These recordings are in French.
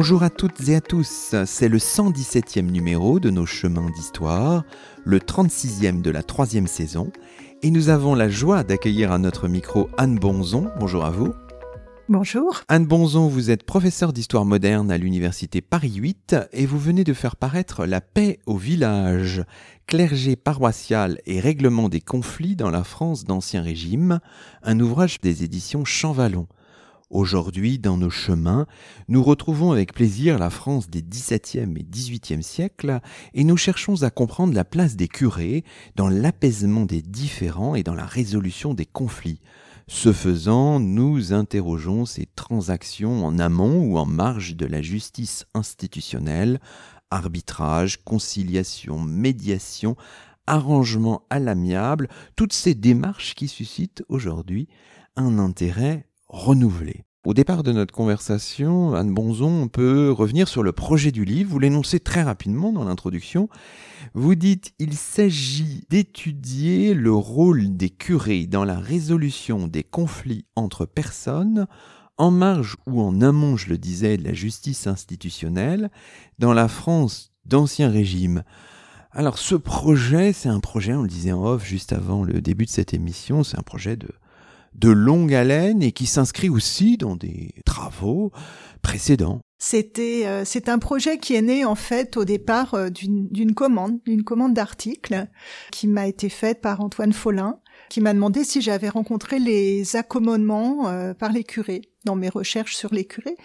Bonjour à toutes et à tous, c'est le 117e numéro de nos chemins d'histoire, le 36e de la troisième saison, et nous avons la joie d'accueillir à notre micro Anne Bonzon. Bonjour à vous. Bonjour. Anne Bonzon, vous êtes professeure d'histoire moderne à l'université Paris 8 et vous venez de faire paraître La paix au village, clergé paroissial et règlement des conflits dans la France d'Ancien Régime, un ouvrage des éditions Champvallon. Aujourd'hui, dans nos chemins, nous retrouvons avec plaisir la France des XVIIe et XVIIIe siècles et nous cherchons à comprendre la place des curés dans l'apaisement des différends et dans la résolution des conflits. Ce faisant, nous interrogeons ces transactions en amont ou en marge de la justice institutionnelle, arbitrage, conciliation, médiation, arrangement à l'amiable, toutes ces démarches qui suscitent aujourd'hui un intérêt renouvelé. Au départ de notre conversation, Anne Bonzon, on peut revenir sur le projet du livre. Vous l'énoncez très rapidement dans l'introduction. Vous dites il s'agit d'étudier le rôle des curés dans la résolution des conflits entre personnes, en marge ou en amont, je le disais, de la justice institutionnelle, dans la France d'Ancien Régime. Alors ce projet, c'est un projet, on le disait en off juste avant le début de cette émission, c'est un projet de de longue haleine et qui s'inscrit aussi dans des travaux précédents. C'était euh, c'est un projet qui est né en fait au départ euh, d'une commande, d'une commande d'articles qui m'a été faite par Antoine Follin, qui m'a demandé si j'avais rencontré les accommodements euh, par les curés dans mes recherches sur les curés.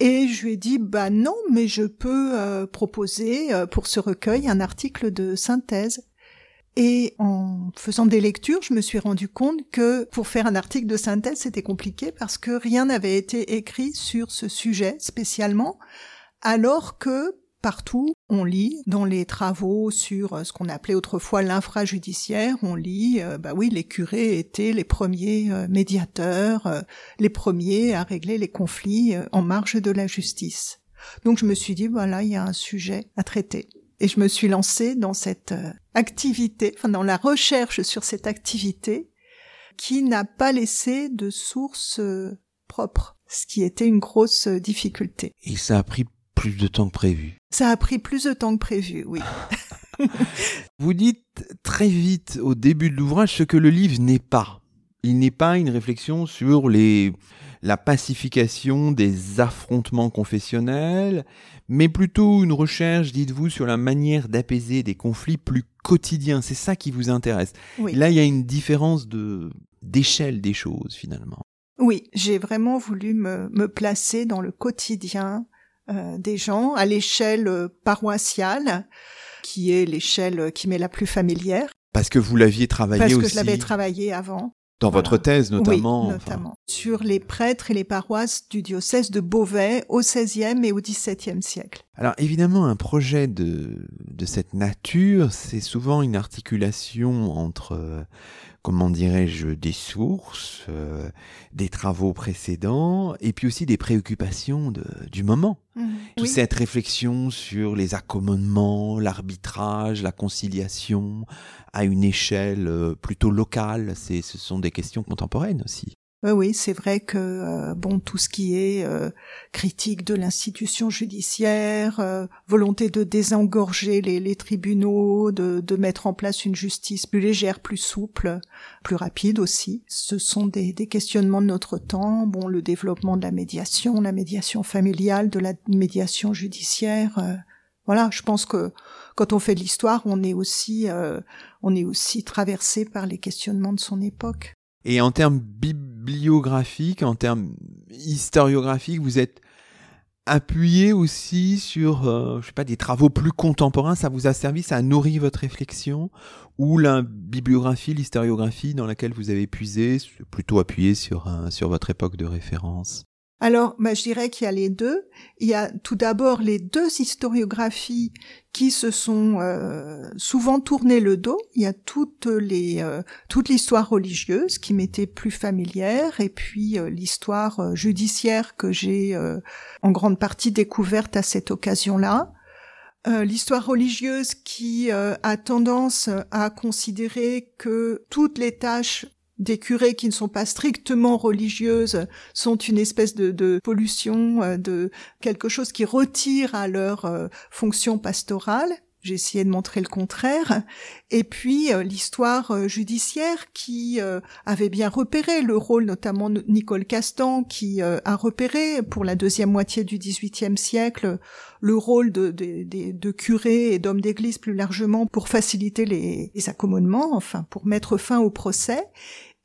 Et je lui ai dit bah non, mais je peux proposer pour ce recueil un article de synthèse et en faisant des lectures, je me suis rendu compte que pour faire un article de synthèse, c'était compliqué parce que rien n'avait été écrit sur ce sujet spécialement, alors que partout, on lit dans les travaux sur euh, ce qu'on appelait autrefois l'infrajudiciaire, on lit, euh, bah oui, les curés étaient les premiers euh, médiateurs, les premiers à régler les conflits en marge de la justice. Donc je me suis dit, voilà, il y a un sujet à traiter. Et je me suis lancée dans cette euh, activité, enfin dans la recherche sur cette activité qui n'a pas laissé de source euh, propre, ce qui était une grosse euh, difficulté. Et ça a pris plus de temps que prévu. Ça a pris plus de temps que prévu, oui. Vous dites très vite au début de l'ouvrage ce que le livre n'est pas. Il n'est pas une réflexion sur les la pacification des affrontements confessionnels, mais plutôt une recherche, dites-vous, sur la manière d'apaiser des conflits plus quotidiens. C'est ça qui vous intéresse. Là, il y a une différence de d'échelle des choses finalement. Oui, j'ai vraiment voulu me, me, placer dans le quotidien euh, des gens, à l'échelle euh, paroissiale, qui est l'échelle qui m'est la plus familière. Parce que vous l'aviez travaillé aussi. Parce que je l'avais travaillé avant. Dans votre thèse notamment. Oui, notamment. Sur les prêtres et les paroisses du diocèse de Beauvais au XVIe et au XVIIe siècle. Alors évidemment, un projet de, de cette nature, c'est souvent une articulation entre euh, comment dirais-je, des sources, euh, des travaux précédents, et puis aussi des préoccupations de, du moment. Mmh. Toute cette réflexion sur les accommodements, l'arbitrage, la conciliation, à une échelle euh, plutôt locale, c'est, ce sont des questions contemporaines aussi. Oui, oui, c'est vrai que euh, bon, tout ce qui est euh, critique de l'institution judiciaire, euh, volonté de désengorger les, tribunaux, de, de, mettre en place une justice plus légère, plus souple, plus rapide aussi, ce sont des, des, questionnements de notre temps. Bon, le développement de la médiation, la médiation familiale, de la médiation judiciaire. voilà, je pense que quand on fait de l'histoire, on est aussi, on est aussi traversé par les questionnements de son époque. Et en termes bibliographiques, en termes historiographiques, vous êtes appuyé aussi sur, euh, je sais pas, des travaux plus contemporains, ça vous a servi, ça a nourri votre réflexion, ou la bibliographie, l'historiographie dans laquelle vous avez puisé, plutôt appuyé sur, sur votre époque de référence? Alors, bah, je dirais qu'il y a les deux. Il y a tout d'abord les deux historiographies qui se sont euh, souvent tournées le dos. Il y a euh, toute l'histoire religieuse qui m'était plus familière et puis euh, l'histoire judiciaire que j'ai en grande partie découverte à cette occasion-là. l'histoire religieuse qui a tendance à considérer que toutes les tâches des curés qui ne sont pas strictement religieuses sont une espèce de, pollution, euh, de quelque chose qui retire à leur euh, fonction pastorale. J'ai essayé de montrer le contraire. Et puis euh, l'histoire judiciaire qui avait bien repéré le rôle, notamment Nicole Castan, qui a repéré pour la deuxième moitié du XVIIIe siècle le rôle de, de, curés et d'hommes d'église plus largement pour faciliter les, les accommodements, enfin pour mettre fin au procès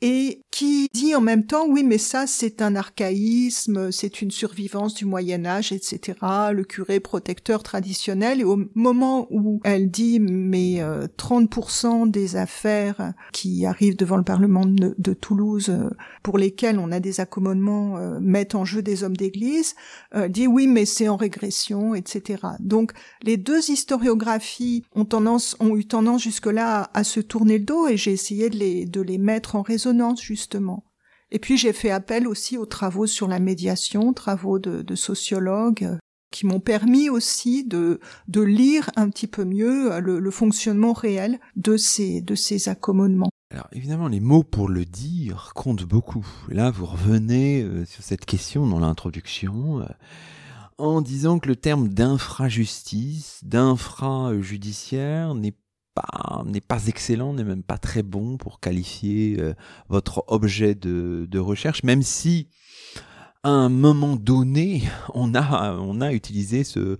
et qui dit en même temps oui mais ça c'est un archaïsme, c'est une survivance du Moyen Âge, etc. Le curé protecteur traditionnel et au moment où elle dit mais 30% euh, des affaires qui arrivent devant le Parlement de, Toulouse euh, pour lesquelles on a des accommodements euh, mettent en jeu des hommes d'église, dit oui mais c'est en régression, etc. Donc les deux historiographies ont tendance ont eu tendance jusque-là à, se tourner le dos et j'ai essayé de les, de les mettre en résonance justement. Et puis j'ai fait appel aussi aux travaux sur la médiation, travaux de, sociologues, euh, qui m'ont permis aussi de, lire un petit peu mieux euh, le, fonctionnement réel de ces, de ces accommodements. Alors évidemment, les mots pour le dire comptent beaucoup. Là, vous revenez euh, sur cette question dans l'introduction en disant que le terme d'infrajustice, d'infrajudiciaire n'est n'est pas excellent, n'est même pas très bon pour qualifier euh, votre objet de, recherche, même si à un moment donné, on a, on a utilisé ce,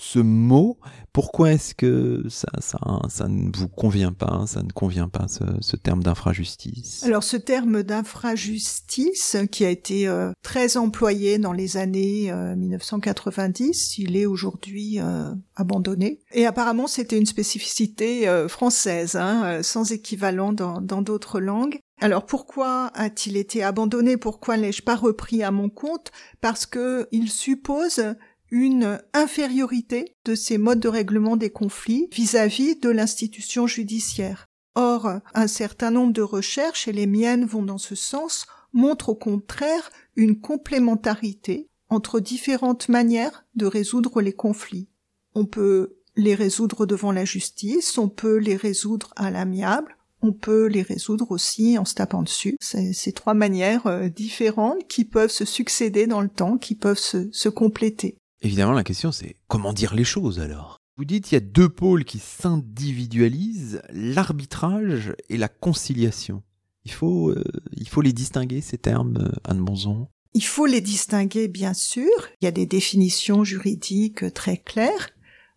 ce mot. Pourquoi est-ce que ça, ça, ça, ne vous convient pas, ça ne convient pas ce, ce terme d'infrajustice? Alors ce terme d'infrajustice qui a été euh, très employé dans les années 1990, euh, il est aujourd'hui euh, abandonné. Et apparemment c'était une spécificité française, hein, sans équivalent dans d'autres langues. Alors pourquoi a-t-il été abandonné? Pourquoi l'ai-je pas repris à mon compte? Parce que il suppose une infériorité de ces modes de règlement des conflits vis-à-vis de l'institution judiciaire. Or, un certain nombre de recherches, et les miennes vont dans ce sens, montrent au contraire une complémentarité entre différentes manières de résoudre les conflits. On peut les résoudre devant la justice, on peut les résoudre à l'amiable, on peut les résoudre aussi en se tapant dessus. C'est ces trois manières euh, différentes qui peuvent se succéder dans le temps, qui peuvent se compléter. Évidemment, la question c'est comment dire les choses alors? Vous dites qu'il y a deux pôles qui s'individualisent, l'arbitrage et la conciliation. Il faut, euh, il faut les distinguer, ces termes, euh, Anne Bonzon? Il faut les distinguer, bien sûr. Il y a des définitions juridiques très claires.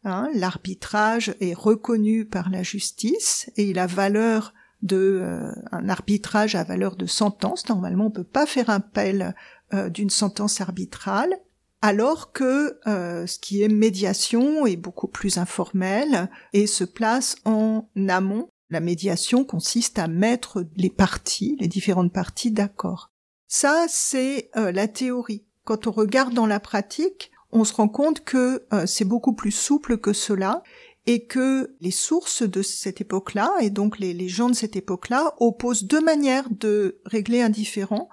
Hein. L'arbitrage est reconnu par la justice et il a valeur de euh, un arbitrage à valeur de sentence. Normalement, on peut pas faire appel d'une sentence arbitrale alors que euh, ce qui est médiation est beaucoup plus informel et se place en amont. La médiation consiste à mettre les parties, les différentes parties d'accord. Ça, c'est euh, la théorie. Quand on regarde dans la pratique, on se rend compte que euh, c'est beaucoup plus souple que cela et que les sources de cette époque-là, et donc les, les gens de cette époque-là, opposent deux manières de régler un différend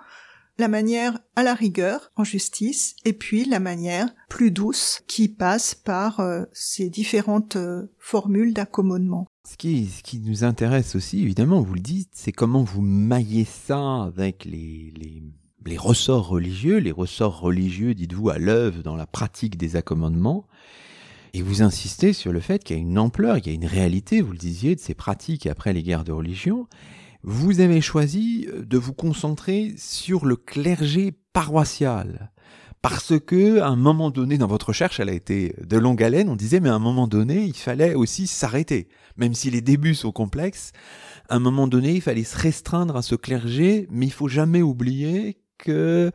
la manière à la rigueur en justice et puis la manière plus douce qui passe par euh, ces différentes euh, formules d'accommodement. Ce qui, nous intéresse aussi, évidemment, vous le dites, c'est comment vous maillez ça avec les, les, les ressorts religieux, les ressorts religieux, dites-vous, à l'œuvre dans la pratique des accommodements. Et vous insistez sur le fait qu'il y a une ampleur, il y a une réalité, vous le disiez, de ces pratiques après les guerres de religion vous avez choisi euh, de vous concentrer sur le clergé paroissial. Parce que, à un moment donné, dans votre recherche, elle a été de longue haleine, on disait, mais à un moment donné, il fallait aussi s'arrêter. Même si les débuts sont complexes, à un moment donné, il fallait se restreindre à ce clergé, mais il faut jamais oublier que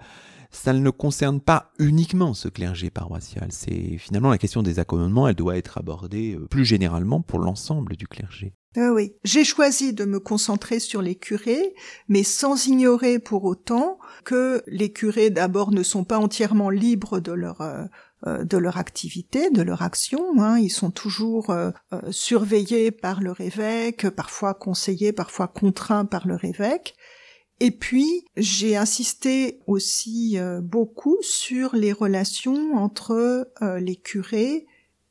ça ne concerne pas uniquement ce clergé paroissial. C'est finalement la question des accommodements, elle doit être abordée euh, plus généralement pour l'ensemble du clergé. Ah oui, j'ai choisi de me concentrer sur les curés, mais sans ignorer pour autant que les curés d'abord ne sont pas entièrement libres de leur euh, euh, de leur activité, de leur action. Hein. Ils sont toujours euh, surveillés par leur évêque, parfois conseillés, parfois contraints par leur évêque. Et puis, j'ai insisté aussi beaucoup sur les relations entre les curés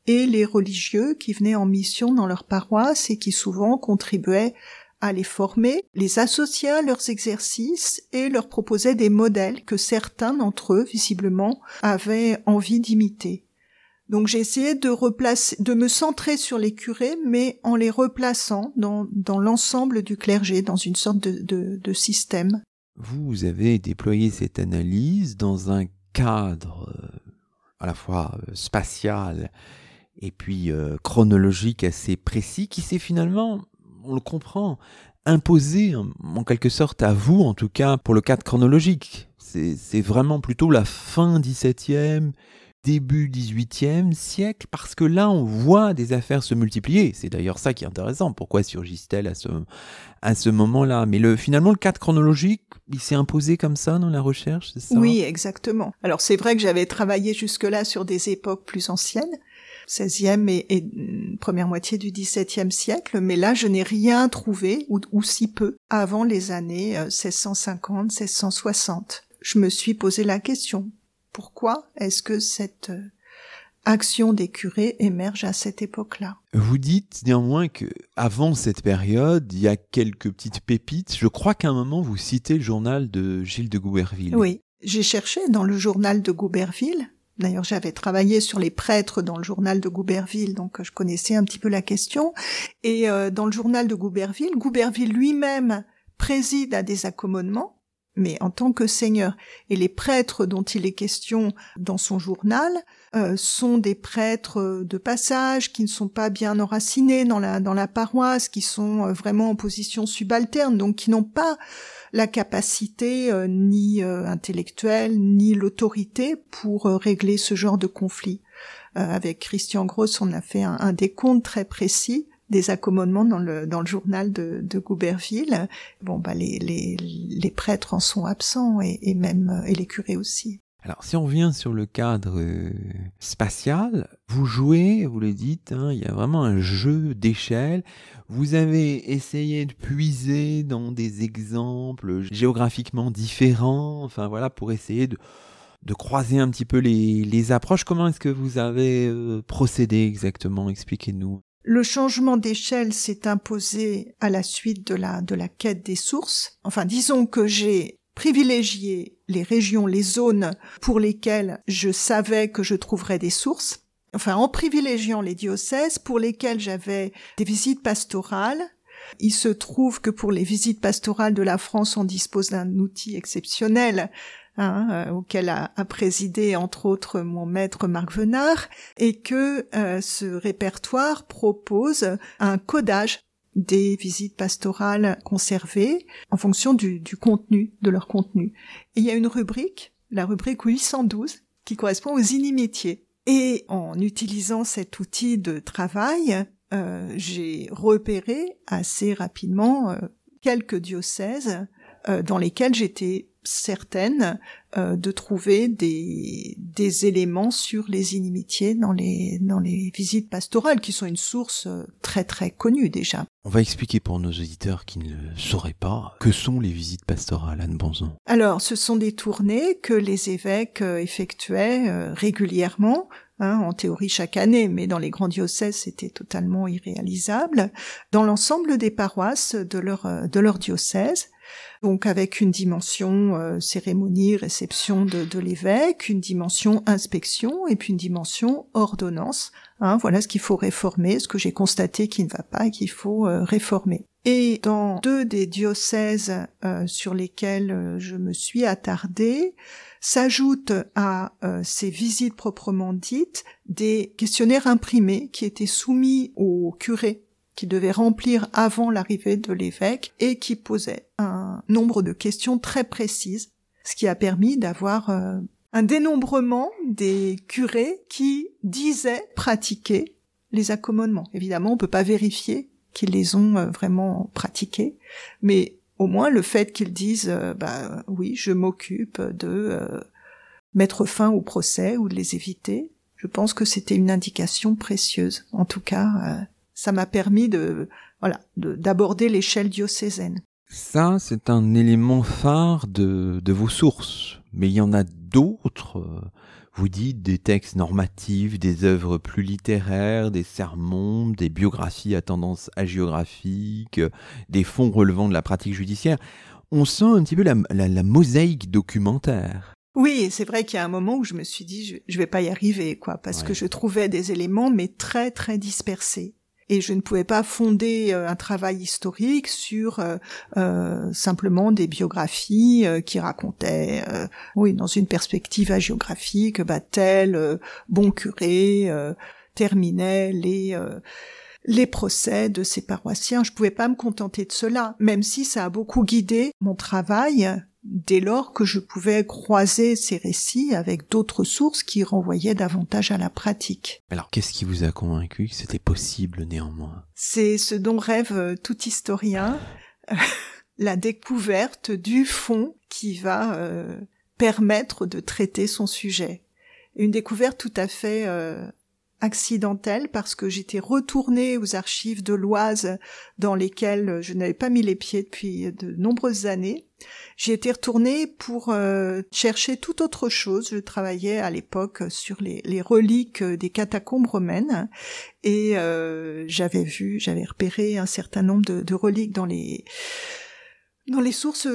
et les religieux qui venaient en mission dans leur paroisse et qui souvent contribuaient à les former, les associaient à leurs exercices et leur proposaient des modèles que certains d'entre eux, visiblement, avaient envie d'imiter. Donc j'ai essayé de me centrer sur les curés, mais en les replaçant dans, l'ensemble du clergé, dans une sorte de système. Vous avez déployé cette analyse dans un cadre euh, à la fois euh, spatial et puis euh, chronologique assez précis qui s'est finalement, on le comprend, imposé en, quelque sorte à vous, en tout cas pour le cadre chronologique. C'est vraiment plutôt la fin 17e, début 18e siècle, parce que là, on voit des affaires se multiplier. C'est d'ailleurs ça qui est intéressant. Pourquoi surgissent-elles à ce, moment-là? Mais le, finalement, le cadre chronologique, il s'est imposé comme ça dans la recherche, c'est ça? Oui, exactement. Alors c'est vrai que j'avais travaillé jusque-là sur des époques plus anciennes, 16e et, mm, première moitié du 17e siècle, mais là je n'ai rien trouvé, ou, ou, si peu, avant les années 1650, euh, 1660. Je me suis posé la question, pourquoi est-ce que cette euh, action des curés émerge à cette époque-là? Vous dites néanmoins que avant cette période, il y a quelques petites pépites. Je crois qu'à un moment vous citez le journal de Gilles de Gouberville. Oui, j'ai cherché dans le journal de Gouberville D'ailleurs, j'avais travaillé sur les prêtres dans le journal de Gouberville, donc je connaissais un petit peu la question. Et euh, dans le journal de Gouberville, Gouberville lui-même préside à des accommodements, mais en tant que seigneur. Et les prêtres dont il est question dans son journal euh, sont des prêtres de passage qui ne sont pas bien enracinés dans la dans la paroisse, qui sont euh, vraiment en position subalterne, donc qui n'ont pas la capacité euh, ni euh, intellectuelle ni l'autorité pour euh, régler ce genre de conflit. avec Christian Gross, on a fait un, décompte très précis des accommodements dans le journal de, Gouberville. Bon bah les, prêtres en sont absents et, même et les curés aussi. Alors, si on vient sur le cadre spatial, vous jouez, vous le dites, hein, il y a vraiment un jeu d'échelle. Vous avez essayé de puiser dans des exemples géographiquement différents, enfin voilà, pour essayer de, croiser un petit peu les, les approches. Comment est-ce que vous avez euh, procédé exactement? Expliquez-nous. Le changement d'échelle s'est imposé à la suite de la, de la quête des sources. Enfin, disons que j'ai privilégié les régions, les zones pour lesquelles je savais que je trouverais des sources enfin en privilégiant les diocèses pour lesquels j'avais des visites pastorales. Il se trouve que pour les visites pastorales de la France, on dispose d'un outil exceptionnel Hein, euh, auquel a, présidé entre autres mon maître Marc Venard, et que euh, ce répertoire propose un codage des visites pastorales conservées en fonction du, du contenu, de leur contenu. Il y a une rubrique, la rubrique 812, qui correspond aux inimitiés. Et en utilisant cet outil de travail, euh, j'ai repéré assez rapidement euh, quelques diocèses euh, dans lesquels j'étais certaine euh, de trouver des, des éléments sur les inimitiés dans les, dans les visites pastorales, qui sont une source euh, très très connue déjà. On va expliquer pour nos auditeurs qui ne le sauraient pas, que sont les visites pastorales, Anne Bonzon Alors, ce sont des tournées que les évêques effectuaient régulièrement Hein, en théorie chaque année, mais dans les grands diocèses, c'était totalement irréalisable, dans l'ensemble des paroisses de leur, de leur diocèse donc avec une dimension euh, cérémonie, réception de, l'évêque, une dimension inspection et puis une dimension ordonnance. Hein, voilà ce qu'il faut réformer, ce que j'ai constaté qui ne va pas et qu'il faut euh, réformer. Et dans deux des diocèses euh, sur lesquels je me suis attardée, s'ajoutent à ces visites proprement dites des questionnaires imprimés qui étaient soumis aux curés qui devait remplir avant l'arrivée de l'évêque et qui posait un nombre de questions très précises ce qui a permis d'avoir euh, un dénombrement des curés qui disaient pratiquer les accommodements. Évidemment, on peut pas vérifier qu'ils les ont euh, vraiment pratiqués, mais au moins le fait qu'ils disent euh, bah oui, je m'occupe de mettre fin au procès ou de les éviter, je pense que c'était une indication précieuse. En tout cas, ça m'a permis de voilà d'aborder l'échelle diocésaine. Ça, c'est un élément phare de, de vos sources, mais il y en a d'autres. Vous dites des textes normatifs, des œuvres plus littéraires, des sermons, des biographies à tendance hagiographique, des fonds relevant de la pratique judiciaire. On sent un petit peu la, la, mosaïque documentaire. Oui, c'est vrai qu'il y a un moment où je me suis dit je, je vais pas y arriver quoi parce que je trouvais des éléments mais très très dispersés et je ne pouvais pas fonder euh, un travail historique sur euh, euh simplement des biographies euh, qui racontaient, oui, dans une perspective hagiographique, bah, tel bon curé terminait les les procès de ses paroissiens. Je pouvais pas me contenter de cela, même si ça a beaucoup guidé mon travail dès lors que je pouvais croiser ces récits avec d'autres sources qui renvoyaient davantage à la pratique. Alors qu'est-ce qui vous a convaincu que c'était possible néanmoins? C'est ce dont rêve euh, tout historien, la découverte du fond qui va euh, permettre de traiter son sujet. Une découverte tout à fait euh, accidentelle parce que j'étais retournée aux archives de l'Oise dans lesquelles je n'avais pas mis les pieds depuis de nombreuses années. J'y étais retournée pour euh, chercher tout autre chose. Je travaillais à l'époque sur les, reliques des catacombes romaines et euh, j'avais vu, j'avais repéré un certain nombre de, reliques dans les dans les sources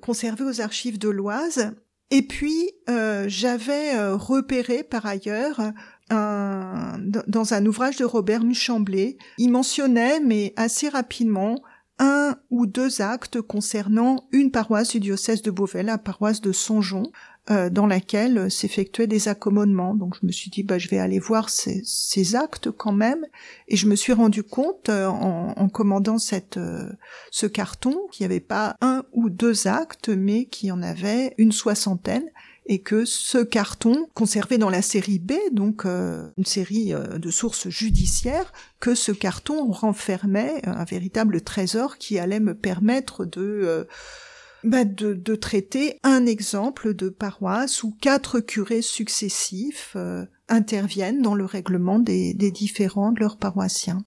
conservées aux archives de l'Oise. Et puis euh, j'avais repéré par ailleurs dans un ouvrage de Robert Muchamblé, il mentionnait, mais assez rapidement, un ou deux actes concernant une paroisse du diocèse de Beauvais, la paroisse de Songeon, euh, dans laquelle s'effectuaient des accommodements. Donc je me suis dit, bah, je vais aller voir ces, actes quand même, et je me suis rendu compte euh, en, commandant euh, ce carton qu'il n'y avait pas un ou deux actes, mais qu'il y en avait une soixantaine, et que ce carton, conservé dans la série B, donc euh, une série euh, de sources judiciaires, que ce carton renfermait un véritable trésor qui allait me permettre de euh, bah, de, traiter un exemple de paroisse où quatre curés successifs interviennent dans le règlement des, des différends de leurs paroissiens.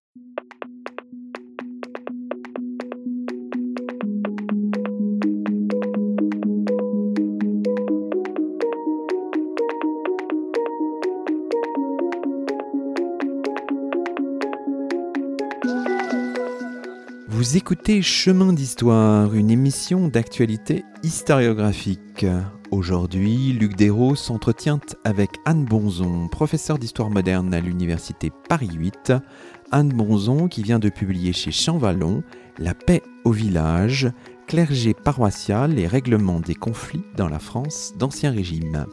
Vous écoutez Chemin d'Histoire, une émission d'actualité historiographique. Aujourd'hui, Luc Dérault s'entretient avec Anne Bonzon, professeure d'histoire moderne à l'université Paris 8. Anne Bonzon qui vient de publier chez Champvallon La paix au village, clergé paroissial et règlement des conflits dans la France d'Ancien Régime.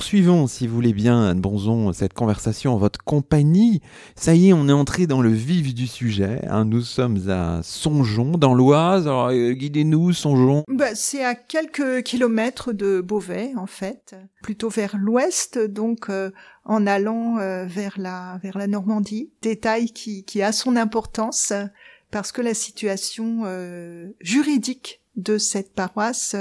Poursuivons, si vous voulez bien, Anne Bonzon, cette conversation en votre compagnie. Ça y est, on est entré dans le vif du sujet. Hein. Nous sommes à Songeon, dans l'Oise. Alors euh, guidez-nous, Songeon. Bah, c'est à quelques kilomètres de Beauvais, en fait, plutôt vers l'ouest, donc euh, en allant euh, vers la vers la Normandie. Détail qui, qui a son importance parce que la situation juridique de cette paroisse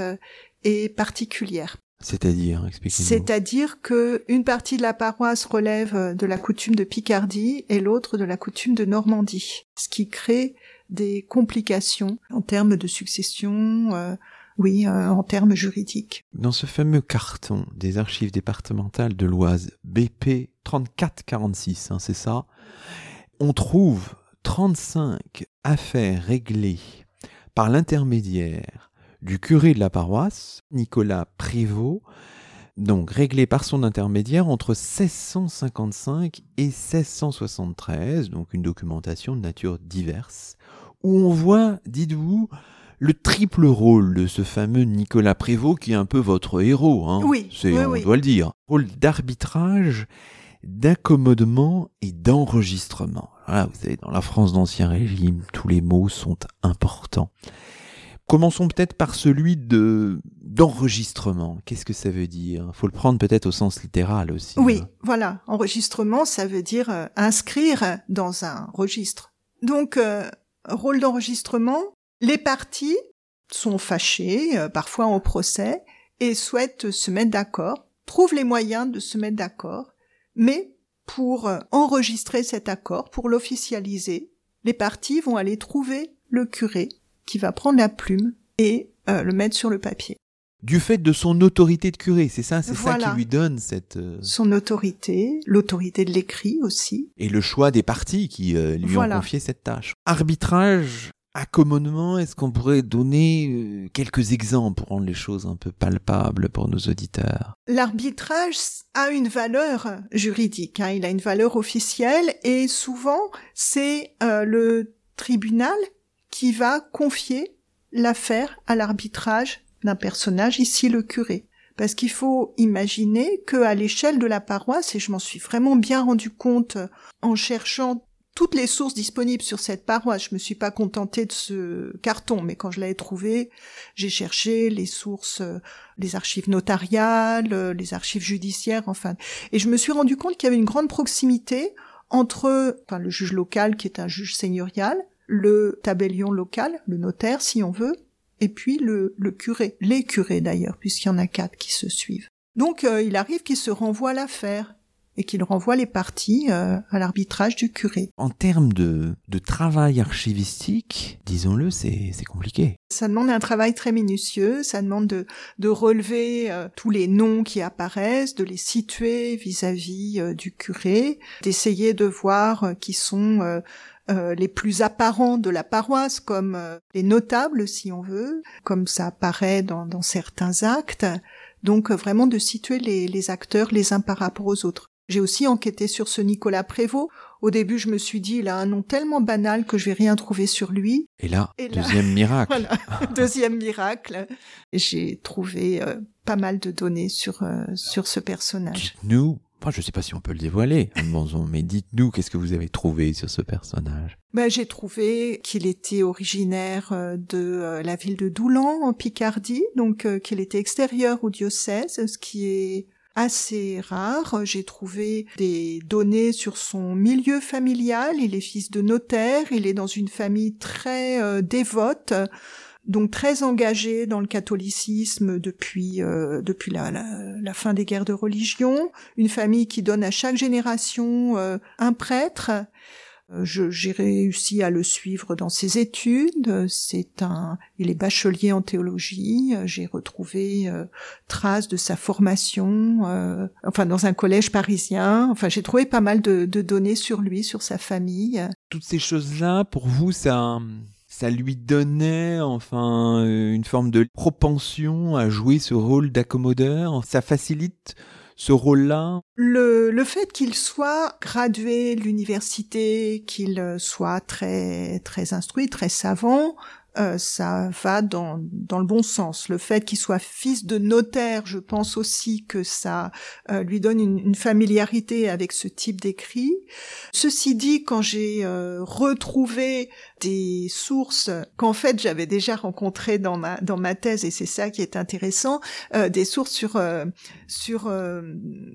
est particulière. C'est-à-dire, C'est-à-dire que une partie de la paroisse relève de la coutume de Picardie et l'autre de la coutume de Normandie, ce qui crée des complications en termes de succession, euh, oui, euh, en termes juridiques. Dans ce fameux carton des archives départementales de l'Oise, BP 3446, hein, c'est ça, on trouve 35 affaires réglées par l'intermédiaire du curé de la paroisse, Nicolas Prévost, donc réglé par son intermédiaire entre 1655 et 1673, donc une documentation de nature diverse, où on voit, dites-vous, le triple rôle de ce fameux Nicolas Prévost qui est un peu votre héros. Hein. Oui, c'est, oui, on oui. doit le dire. Rôle d'arbitrage, d'accommodement et d'enregistrement. Voilà, vous savez, dans la France d'Ancien Régime, tous les mots sont importants. Commençons peut-être par celui de d'enregistrement. Qu'est-ce que ça veut dire? Faut le prendre peut-être au sens littéral aussi. Oui, hein. voilà. Enregistrement, ça veut dire euh, inscrire dans un registre. Donc, euh, rôle d'enregistrement, les parties sont fâchées, euh, parfois en procès, et souhaitent se mettre d'accord, trouvent les moyens de se mettre d'accord, mais pour euh, enregistrer cet accord, pour l'officialiser, les parties vont aller trouver le curé qui va prendre la plume et euh, le mettre sur le papier. Du fait de son autorité de curé, c'est ça, c'est ça qui lui donne cette euh, Son autorité, l'autorité de l'écrit aussi, et le choix des parties qui euh, lui Voilà. ont confié cette tâche. Arbitrage, accommodement, est-ce qu'on pourrait donner quelques exemples pour rendre les choses un peu palpables pour nos auditeurs? L'arbitrage a une valeur juridique, hein, il a une valeur officielle et souvent c'est euh, le tribunal qui va confier l'affaire à l'arbitrage d'un personnage, ici le curé. Parce qu'il faut imaginer que à l'échelle de la paroisse, et je m'en suis vraiment bien rendu compte en cherchant toutes les sources disponibles sur cette paroisse, je me suis pas contentée de ce carton, mais quand je l'avais trouvé, j'ai cherché les sources euh, les archives notariales, euh, les archives judiciaires, enfin. Et je me suis rendu compte qu'il y avait une grande proximité entre enfin, le juge local, qui est un juge seigneurial, le tabellion local, le notaire, si on veut, et puis le, le curé, les curés d'ailleurs, puisqu'il y en a quatre qui se suivent. Donc euh, il arrive qu'il se renvoie l'affaire et qu'il renvoie les parties euh, à l'arbitrage du curé. En termes de, de travail archivistique, disons-le, c'est compliqué. Ça demande un travail très minutieux, ça demande de, de relever euh, tous les noms qui apparaissent, de les situer vis-à-vis euh, du curé, d'essayer de voir euh, qui sont euh, les plus apparents de la paroisse, comme euh, les notables, si on veut, comme ça apparaît dans, dans certains actes. Donc euh, vraiment de situer les, les acteurs les uns par rapport aux autres. J'ai aussi enquêté sur ce Nicolas Prévost. Au début, je me suis dit, il a un nom tellement banal que je vais rien trouver sur lui. Et là, Et là- deuxième miracle. Voilà, deuxième miracle. J'ai trouvé euh, pas mal de données sur euh, sur ce personnage. Dites-nous, je sais pas si on peut le dévoiler, mais dites-nous qu'est-ce que vous avez trouvé sur ce personnage? Ben, j'ai trouvé qu'il était originaire euh, de euh, la ville de Doulan en Picardie, donc euh, qu'il était extérieur au diocèse, ce qui est assez rare. J'ai trouvé des données sur son milieu familial. Il est fils de notaire, il est dans une famille très dévote. Donc très engagé dans le catholicisme depuis euh, depuis la, la, la fin des guerres de religion, une famille qui donne à chaque génération euh, un prêtre. Euh, J'ai réussi à le suivre dans ses études. C'est un, il est bachelier en théologie. J'ai retrouvé euh, traces de sa formation, euh, enfin dans un collège parisien. Enfin, j'ai trouvé pas mal de, de données sur lui, sur sa famille. Toutes ces choses-là, pour vous, ça, ça lui donnait enfin euh, une forme de propension à jouer ce rôle d'accommodeur? Ça facilite ce rôle-là? Le, le fait qu'il soit gradué de l'université, qu'il euh, soit très très instruit, très savant, euh, ça va dans, dans le bon sens. Le fait qu'il soit fils de notaire, je pense aussi que ça euh, lui donne une, une familiarité avec ce type d'écrit. Ceci dit, quand j'ai euh, retrouvé des sources qu'en fait j'avais déjà rencontrées dans ma dans ma thèse, et c'est ça qui est intéressant, euh, des sources sur euh, sur euh,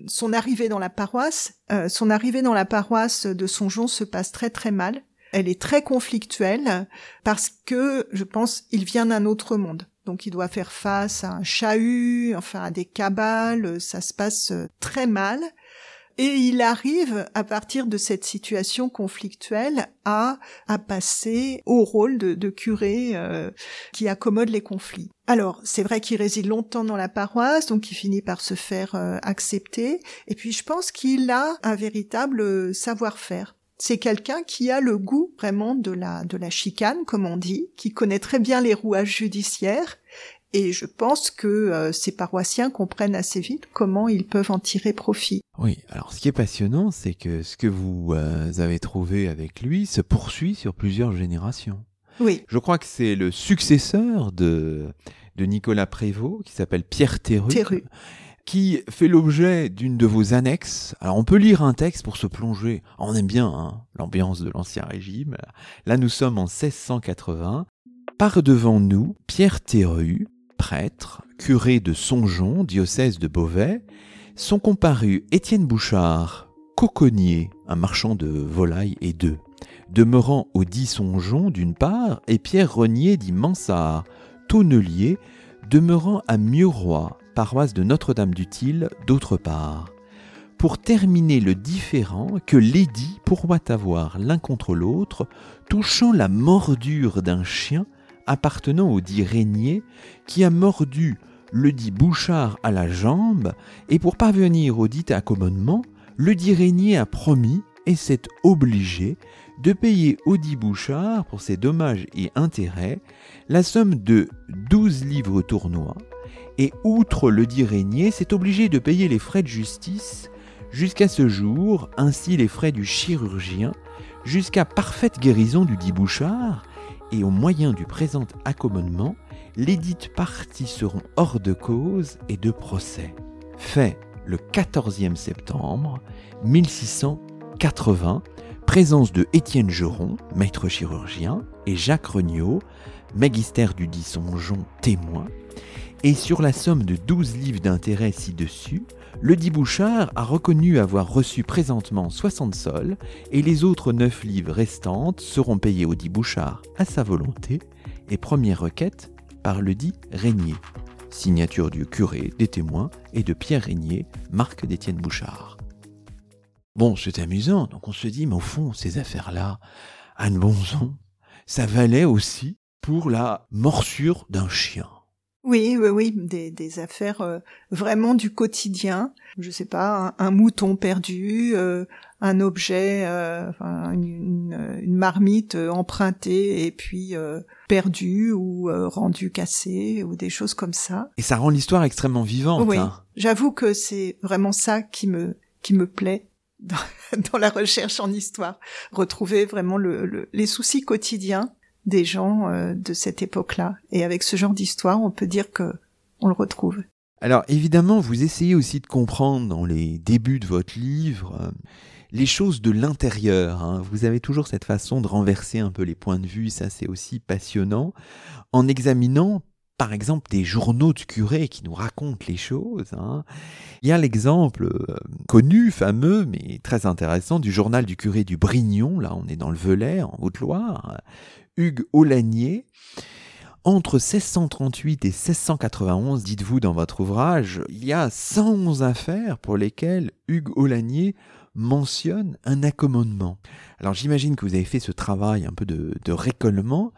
son arrivée dans la paroisse. Son arrivée dans la paroisse de Songeon se passe très très mal. Elle est très conflictuelle parce que, je pense, il vient d'un autre monde. Donc il doit faire face à un chahut, enfin à des cabales, ça se passe euh, très mal. Et il arrive, à partir de cette situation conflictuelle, à, à passer au rôle de, de curé euh, qui accommode les conflits. Alors, c'est vrai qu'il réside longtemps dans la paroisse, donc il finit par se faire euh, accepter. Et puis, je pense qu'il a un véritable euh, savoir-faire. C'est quelqu'un qui a le goût vraiment de la, de la chicane, comme on dit, qui connaît très bien les rouages judiciaires. Et je pense que euh, ces paroissiens comprennent assez vite comment ils peuvent en tirer profit. Oui, alors ce qui est passionnant, c'est que ce que vous euh, avez trouvé avec lui se poursuit sur plusieurs générations. Oui. Je crois que c'est le successeur de, de Nicolas Prévost, qui s'appelle Pierre Théru. Qui fait l'objet d'une de vos annexes. Alors on peut lire un texte pour se plonger. On aime bien hein, l'ambiance de l'Ancien Régime. Là nous sommes en 1680. Par devant nous, Pierre Théru, prêtre, curé de Songeon, diocèse de Beauvais, sont comparus Étienne Bouchard, coconnier, un marchand de volailles et d'œufs, demeurant au dit Songeon d'une part, et Pierre Renier dit Mansart, tonnelier, demeurant à Mieuxroy, paroisse de Notre-Dame-du-Til, d'autre part. Pour terminer le différent que l'édit pourroit avoir l'un contre l'autre, touchant la mordure d'un chien appartenant au dit Régnier, qui a mordu le dit Bouchard à la jambe, et pour parvenir au dit accommodement, le dit Régnier a promis et s'est obligé de payer au dit Bouchard pour ses dommages et intérêts la somme de 12 livres tournois, et outre le dit Régnier, s'est obligé de payer les frais de justice. Jusqu'à ce jour, ainsi les frais du chirurgien, jusqu'à parfaite guérison du dit Bouchard, et au moyen du présent accommodement, les dites parties seront hors de cause et de procès. Fait le 14e septembre 1680, présence de Étienne Geron, maître chirurgien, et Jacques Regnault, magister du dit Songeon, témoin, et sur la somme de 12 livres d'intérêt ci-dessus, le dit Bouchard a reconnu avoir reçu présentement 60 sols, et les autres 9 livres restantes seront payés au dit Bouchard à sa volonté, et première requête par le dit Régnier. Signature du curé, des témoins et de Pierre Régnier, marque d'Étienne Bouchard. Bon, c'est amusant, donc on se dit, mais au fond, ces affaires-là, Anne Bonzon, ça valait aussi pour la morsure d'un chien. Oui, oui, oui, des, des affaires euh, vraiment du quotidien. Je sais pas, un, un mouton perdu, euh, un objet, euh, enfin, une, marmite empruntée et puis perdue ou rendue cassée ou des choses comme ça. Et ça rend l'histoire extrêmement vivante. Oui, hein. j'avoue que c'est vraiment ça qui me qui me plaît dans, la recherche en histoire, retrouver vraiment le, le- les soucis quotidiens des gens euh, de cette époque-là. Et avec ce genre d'histoire, on peut dire que on le retrouve. Alors évidemment, vous essayez aussi de comprendre dans les débuts de votre livre euh, les choses de l'intérieur. hein. Vous avez toujours cette façon de renverser un peu les points de vue, ça c'est aussi passionnant, en examinant par exemple des journaux de curés qui nous racontent les choses. hein. Il y a l'exemple euh, connu, fameux, mais très intéressant du journal du curé du Brignon, là on est dans le Velay, en Haute-Loire, Hugues Aulagnier. Entre 1638 et 1691, dites-vous dans votre ouvrage, il y a 111 affaires pour lesquelles Hugues Aulagnier mentionne un accommodement. Alors j'imagine que vous avez fait ce travail un peu de récollement.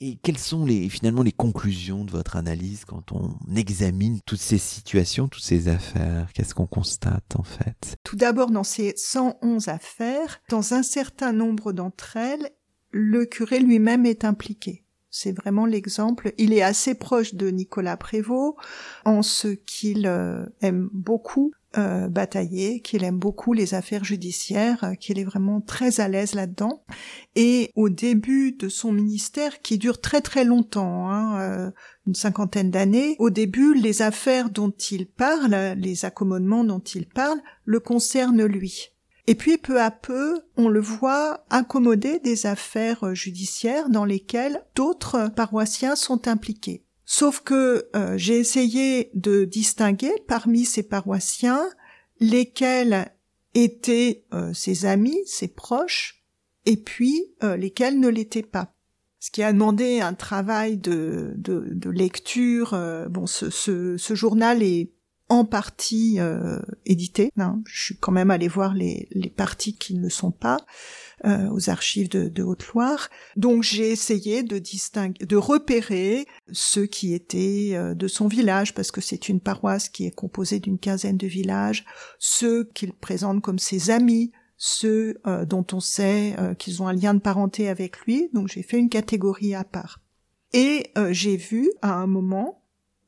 Et quelles sont les, finalement les conclusions de votre analyse quand on examine toutes ces situations, toutes ces affaires? Qu'est-ce qu'on constate en fait? Tout d'abord, dans ces 111 affaires, dans un certain nombre d'entre elles, le curé lui-même est impliqué. C'est vraiment l'exemple. Il est assez proche de Nicolas Prévost en ce qu'il euh, aime beaucoup euh, batailler, qu'il aime beaucoup les affaires judiciaires, euh, qu'il est vraiment très à l'aise là-dedans. Et au début de son ministère, qui dure très très longtemps, hein, euh, une cinquantaine d'années, au début, les affaires dont il parle, les accommodements dont il parle, le concernent lui. Et puis peu à peu, on le voit accommoder des affaires judiciaires dans lesquelles d'autres paroissiens sont impliqués. Sauf que euh, j'ai essayé de distinguer parmi ces paroissiens lesquels étaient euh, ses amis, ses proches, et puis euh, lesquels ne l'étaient pas. Ce qui a demandé un travail de, de, de lecture. euh, bon, ce, ce, ce journal est en partie euh, édité. hein. Je suis quand même allée voir les, les parties qui ne le sont pas euh, aux archives de, de Haute-Loire. Donc j'ai essayé de distinguer, de repérer ceux qui étaient euh, de son village, parce que c'est une paroisse qui est composée d'une quinzaine de villages, ceux qu'il présente comme ses amis, ceux euh, dont on sait euh, qu'ils ont un lien de parenté avec lui. Donc j'ai fait une catégorie à part. Et euh, j'ai vu à un moment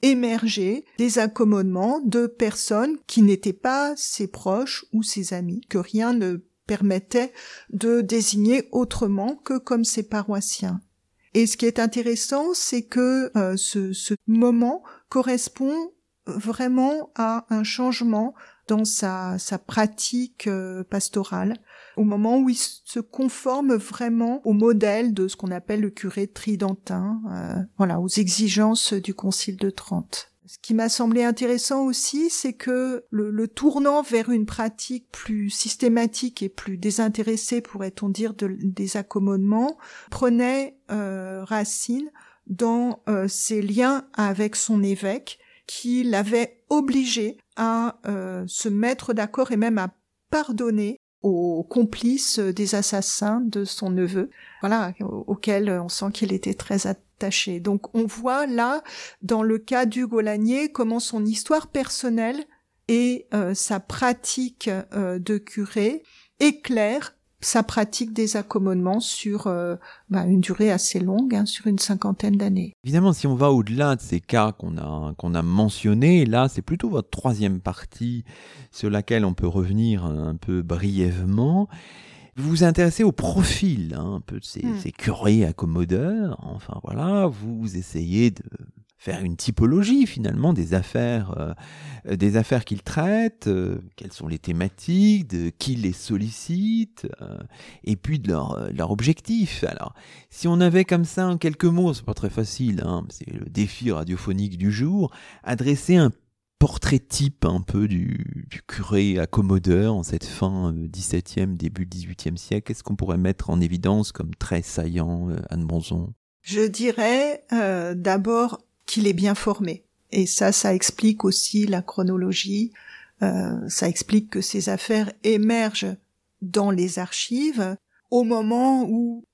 émerger des accommodements de personnes qui n'étaient pas ses proches ou ses amis, que rien ne permettait de désigner autrement que comme ses paroissiens. Et ce qui est intéressant, c'est que euh, ce, ce moment correspond vraiment à un changement dans sa, sa pratique euh, pastorale, au moment où il se conforme vraiment au modèle de ce qu'on appelle le curé tridentin, euh, voilà, aux exigences du Concile de Trente. Ce qui m'a semblé intéressant aussi, c'est que le, tournant vers une pratique plus systématique et plus désintéressée, pourrait-on dire, des accommodements, prenait euh, racine dans euh, ses liens avec son évêque, qui l'avait obligé à euh, se mettre d'accord et même à pardonner aux complices des assassins de son neveu, voilà, auquel on sent qu'il était très donc on voit là, dans le cas d'Hugo Lanier, comment son histoire personnelle et euh, sa pratique euh, de curé éclairent sa pratique des accommodements sur euh, bah, une durée assez longue, hein, sur une cinquantaine d'années. Évidemment, si on va au-delà de ces cas qu'on a qu'on a mentionnés, là, c'est plutôt votre troisième partie sur laquelle on peut revenir un peu brièvement. Vous vous intéressez au profil hein, un peu de ces, hmm. ces curés accommodeurs. Enfin voilà, vous essayez de faire une typologie finalement des affaires, euh, des affaires qu'ils traitent, euh, quelles sont les thématiques, de qui les sollicite, euh, et puis de leur, leur objectif. Alors, si on avait comme ça en quelques mots, c'est pas très facile, hein, c'est le défi radiophonique du jour, adresser un portrait type un peu du, curé accommodeur en cette fin XVIIe, euh, début XVIIIe siècle Qu'est-ce qu'on pourrait mettre en évidence comme très saillant, euh, Anne Bonzon? Je dirais euh, d'abord qu'il est bien formé. Et ça, ça explique aussi la chronologie. ça explique que ces affaires émergent dans les archives au moment où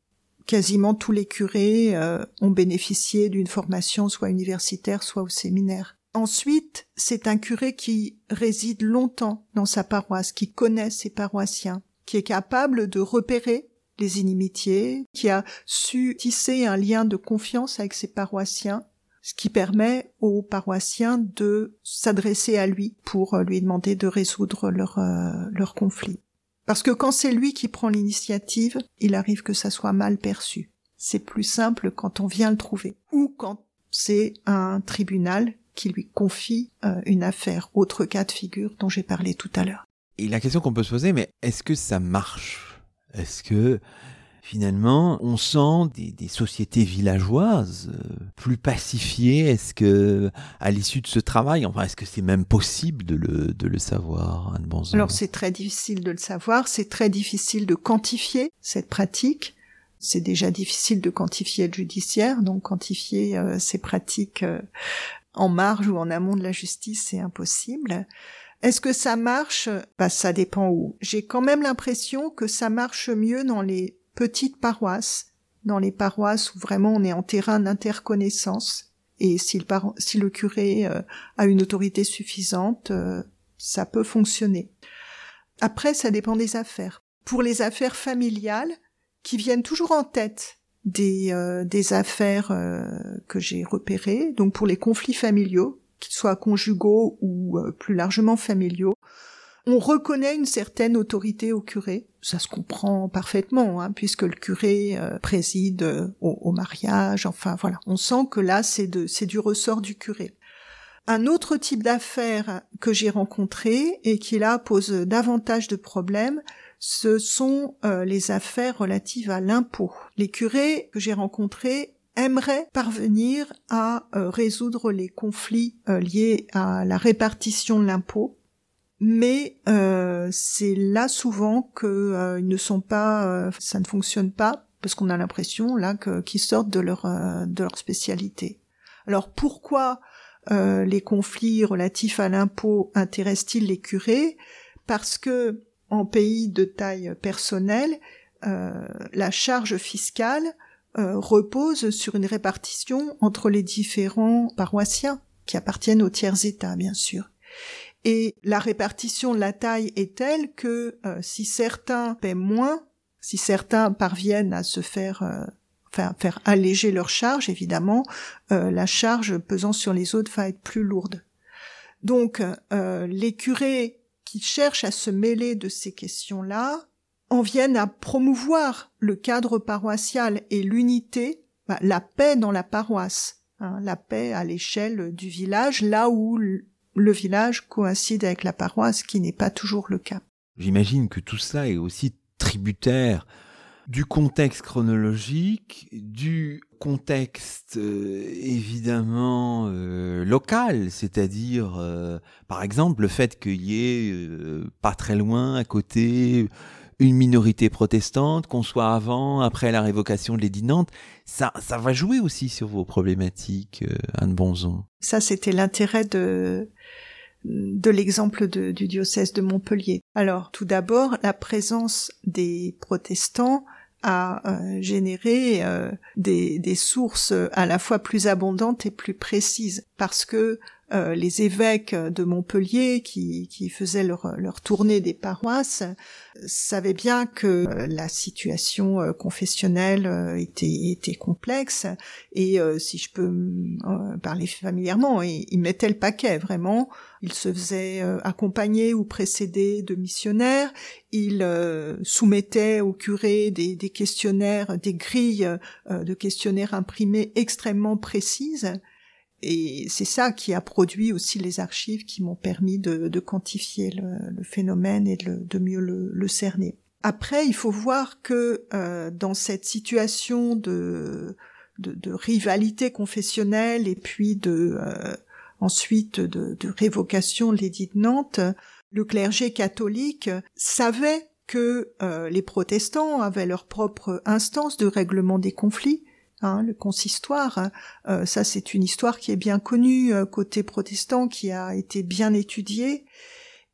quasiment tous les curés ont bénéficié d'une formation soit universitaire, soit au séminaire. Ensuite, c'est un curé qui réside longtemps dans sa paroisse, qui connaît ses paroissiens, qui est capable de repérer les inimitiés, qui a su tisser un lien de confiance avec ses paroissiens, ce qui permet aux paroissiens de s'adresser à lui pour lui demander de résoudre leur, euh, leur conflit. Parce que quand c'est lui qui prend l'initiative, il arrive que ça soit mal perçu. C'est plus simple quand on vient le trouver. Ou quand c'est un tribunal qui lui confie euh, une affaire, autre cas de figure dont j'ai parlé tout à l'heure. Et la question qu'on peut se poser, mais est-ce que ça marche? Est-ce que finalement on sent des, sociétés villageoises euh, plus pacifiées Est-ce que à l'issue de ce travail, enfin, est-ce que c'est même possible de le, de le savoir, Anne Alors c'est très difficile de le savoir, c'est très difficile de quantifier cette pratique. C'est déjà difficile de quantifier le judiciaire, donc quantifier euh, ces pratiques en marge ou en amont de la justice, c'est impossible. Est-ce que ça marche? Bah ça dépend où. J'ai quand même l'impression que ça marche mieux dans les petites paroisses, dans les paroisses où vraiment on est en terrain d'interconnaissance. Et si le, si le curé euh, a une autorité suffisante, euh, ça peut fonctionner. Après, ça dépend des affaires. Pour les affaires familiales, qui viennent toujours en tête des, euh, des affaires euh, que j'ai repérées. Donc pour les conflits familiaux, qu'ils soient conjugaux ou euh, plus largement familiaux, on reconnaît une certaine autorité au curé. Ça se comprend parfaitement, hein, puisque le curé préside au, au, mariage. Enfin voilà, on sent que là c'est du ressort du curé. Un autre type d'affaires que j'ai rencontré et qui là pose davantage de problèmes, ce sont euh, les affaires relatives à l'impôt. Les curés que j'ai rencontrés aimeraient parvenir à euh, résoudre les conflits euh, liés à la répartition de l'impôt, mais c'est là souvent que ils ne sont pas, ça ne fonctionne pas parce qu'on a l'impression là qu'ils sortent de leur de leur spécialité. Alors pourquoi les conflits relatifs à l'impôt intéressent-ils les curés? Parce que en pays de taille personnelle, euh, la charge fiscale euh, repose sur une répartition entre les différents paroissiens qui appartiennent aux tiers États, bien sûr. Et la répartition de la taille est telle que euh, si certains paient moins, si certains parviennent à se faire enfin, faire alléger leur charge, évidemment, la charge pesant sur les autres va être plus lourde. Donc, les curés qui cherchent à se mêler de ces questions-là en viennent à promouvoir le cadre paroissial et l'unité bah, la paix dans la paroisse, hein, la paix à l'échelle du village, là où le village coïncide avec la paroisse, qui n'est pas toujours le cas. J'imagine que tout ça est aussi tributaire du contexte chronologique, du contexte euh, évidemment euh, local, c'est-à-dire euh, par exemple le fait qu'il y ait pas très loin à côté une minorité protestante, qu'on soit avant, après la révocation de l'édit Nantes, ça, ça va jouer aussi sur vos problématiques, Anne Bonzon. Ça, c'était l'intérêt de de l'exemple du diocèse de Montpellier. Alors, tout d'abord, la présence des protestants a euh, généré euh, des, des, sources à la fois plus abondantes et plus précises, parce que euh, les évêques de Montpellier qui, qui faisaient leur, leur, tournée des paroisses savaient bien que la situation confessionnelle était, était, complexe et si je peux parler familièrement, ils, ils mettaient le paquet vraiment il se faisait euh, accompagner ou précéder de missionnaires. Il euh, soumettait au curé des, questionnaires, des grilles euh, de questionnaires imprimés extrêmement précises. Et c'est ça qui a produit aussi les archives qui m'ont permis de, quantifier le, phénomène et de, mieux le, cerner. Après, il faut voir que dans cette situation de, rivalité confessionnelle et puis de, ensuite de, de révocation de l'édit de Nantes, le clergé catholique savait que euh, les protestants avaient leur propre instance de règlement des conflits, hein, le consistoire. Euh, ça, c'est une histoire qui est bien connue euh, côté protestant, qui a été bien étudiée.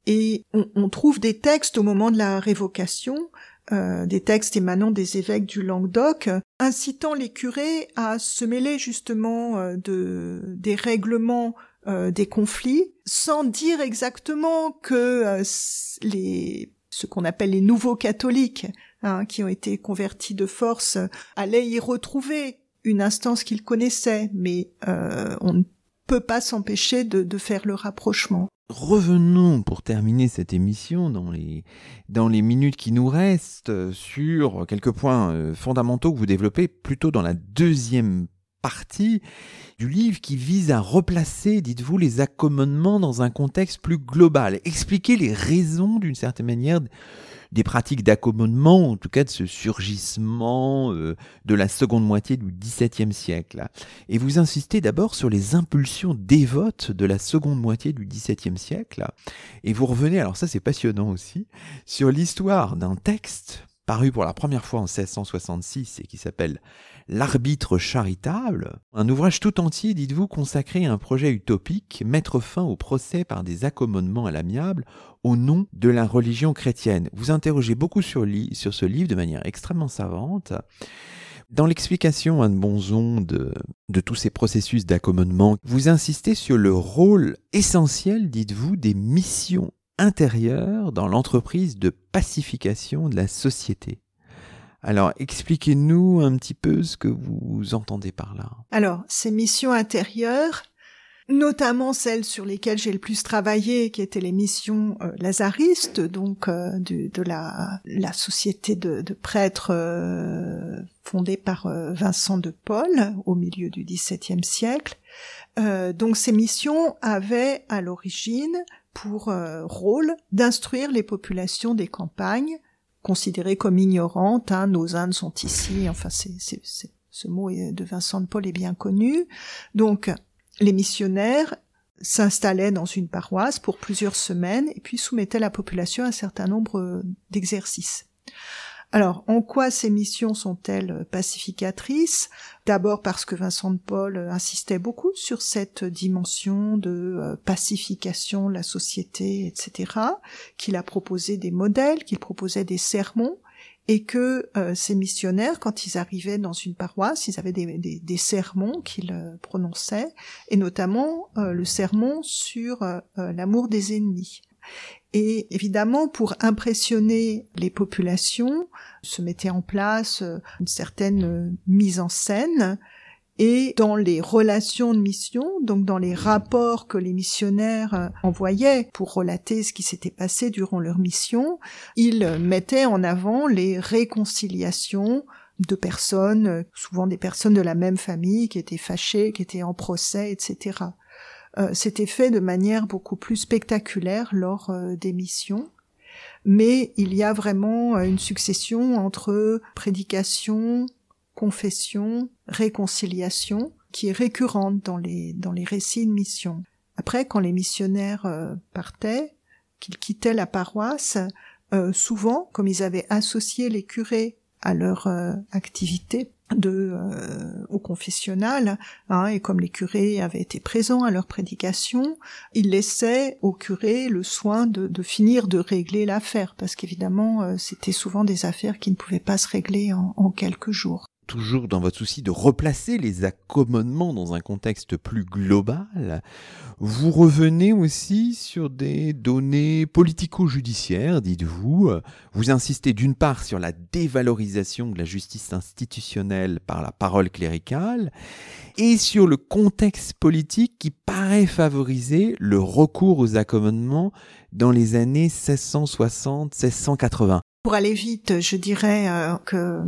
Et on, trouve des textes au moment de la révocation, des textes émanant des évêques du Languedoc, incitant les curés à se mêler justement de, des règlements euh, des conflits, sans dire exactement que euh, les ce qu'on appelle les nouveaux catholiques, hein, qui ont été convertis de force, allaient y retrouver une instance qu'ils connaissaient, mais euh, on ne peut pas s'empêcher de, faire le rapprochement. Revenons pour terminer cette émission dans les, dans les minutes qui nous restent sur quelques points fondamentaux que vous développez plutôt dans la deuxième partie du livre qui vise à replacer, dites-vous, les accommodements dans un contexte plus global, expliquer les raisons d'une certaine manière des pratiques d'accommodement, en tout cas de ce surgissement euh, de la seconde moitié du XVIIe siècle. Et vous insistez d'abord sur les impulsions dévotes de la seconde moitié du XVIIe siècle, et vous revenez, alors ça c'est passionnant aussi, sur l'histoire d'un texte paru pour la première fois en 1666 et qui s'appelle L'arbitre charitable, un ouvrage tout entier, dites-vous, consacré à un projet utopique, mettre fin au procès par des accommodements à l'amiable au nom de la religion chrétienne. Vous interrogez beaucoup sur, ce livre de manière extrêmement savante. Dans l'explication, Anne Bonzon, de tous ces processus d'accommodement, vous insistez sur le rôle essentiel, dites-vous, des missions intérieures dans l'entreprise de pacification de la société. Alors, expliquez-nous un petit peu ce que vous entendez par là. Alors, ces missions intérieures, notamment celles sur lesquelles j'ai le plus travaillé, qui étaient les missions euh, lazaristes, donc euh, de, la, société de, prêtres euh, fondée par Vincent de Paul au milieu du XVIIe siècle. donc ces missions avaient à l'origine pour rôle d'instruire les populations des campagnes considérées comme ignorantes. Hein, nos Indes sont ici. Enfin, c'est, ce mot de Vincent de Paul est bien connu. Donc, les missionnaires s'installaient dans une paroisse pour plusieurs semaines et puis soumettaient la population à un certain nombre d'exercices. Alors, en quoi ces missions sont-elles pacificatrices? D'abord parce que Vincent de Paul insistait beaucoup sur cette dimension de euh, pacification de la société, etc., qu'il a proposé des modèles, qu'il proposait des sermons, et que euh, ces missionnaires, quand ils arrivaient dans une paroisse, ils avaient des, sermons qu'ils euh, prononçaient, et notamment le sermon sur l'amour des ennemis. Et évidemment, pour impressionner les populations, se mettait en place euh, une certaine euh, mise en scène et dans les relations de mission, donc dans les rapports que les missionnaires euh, envoyaient pour relater ce qui s'était passé durant leur mission, ils mettaient en avant les réconciliations de personnes, souvent des personnes de la même famille, qui étaient fâchées, qui étaient en procès, etc. Euh, C'était fait de manière beaucoup plus spectaculaire lors euh, des missions, mais il y a vraiment une succession entre prédication, confession, réconciliation, qui est récurrente dans les, dans les récits de mission. Après, quand les missionnaires euh, partaient, qu'ils quittaient la paroisse, euh, souvent, comme ils avaient associé les curés à leur euh, activité de au confessionnal, hein, et comme les curés avaient été présents à leur prédication, ils laissaient aux curés le soin de, finir de régler l'affaire, parce qu'évidemment, c'était souvent des affaires qui ne pouvaient pas se régler en quelques jours toujours dans votre souci de replacer les accommodements dans un contexte plus global, vous revenez aussi sur des données politico-judiciaires, dites-vous. Vous insistez d'une part sur la dévalorisation de la justice institutionnelle par la parole cléricale et sur le contexte politique qui paraît favoriser le recours aux accommodements dans les années 1660-1680. Pour aller vite, je dirais euh, que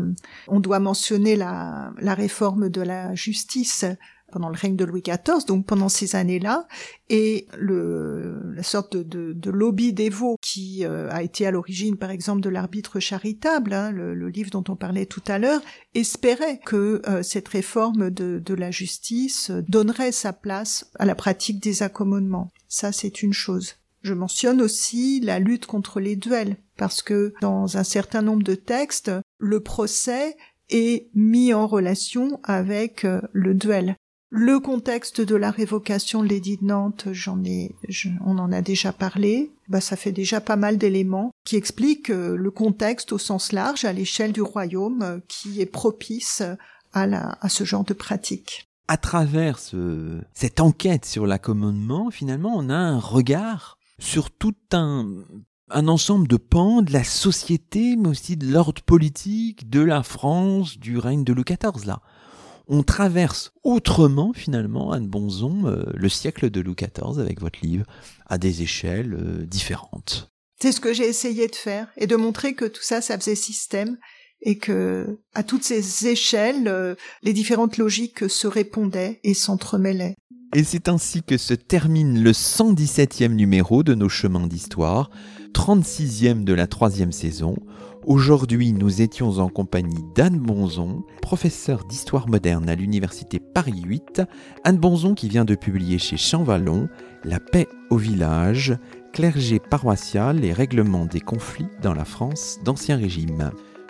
on doit mentionner la, réforme de la justice pendant le règne de Louis XIV, donc pendant ces années-là, et le, la sorte de, lobby dévot qui euh, a été à l'origine, par exemple, de l'arbitre charitable, hein, le, livre dont on parlait tout à l'heure, espérait que euh, cette réforme de la justice donnerait sa place à la pratique des accommodements. Ça, c'est une chose. Je mentionne aussi la lutte contre les duels, parce que dans un certain nombre de textes, le procès est mis en relation avec euh, le duel. Le contexte de la révocation de l'édit de Nantes, j'en ai, on en a déjà parlé. Bah, ça fait déjà pas mal d'éléments qui expliquent euh, le contexte au sens large, à l'échelle du royaume, euh, qui est propice à, ce genre de pratique. À travers cette enquête sur l'accommodement, finalement, on a un regard sur tout un, ensemble de pans de la société, mais aussi de l'ordre politique, de la France, du règne de Louis XIV, là. On traverse autrement, finalement, Anne Bonzon, euh, le siècle de Louis XIV avec votre livre, à des échelles euh, différentes. C'est ce que j'ai essayé de faire, et de montrer que tout ça, ça faisait système, et que, à toutes ces échelles, euh, les différentes logiques se répondaient et s'entremêlaient. Et c'est ainsi que se termine le 117e numéro de nos chemins d'histoire, 36e de la troisième saison. Aujourd'hui, nous étions en compagnie d'Anne Bonzon, professeure d'histoire moderne à l'université Paris 8. Anne Bonzon qui vient de publier chez Champvallon La paix au village, clergé paroissial et règlement des conflits dans la France d'Ancien Régime.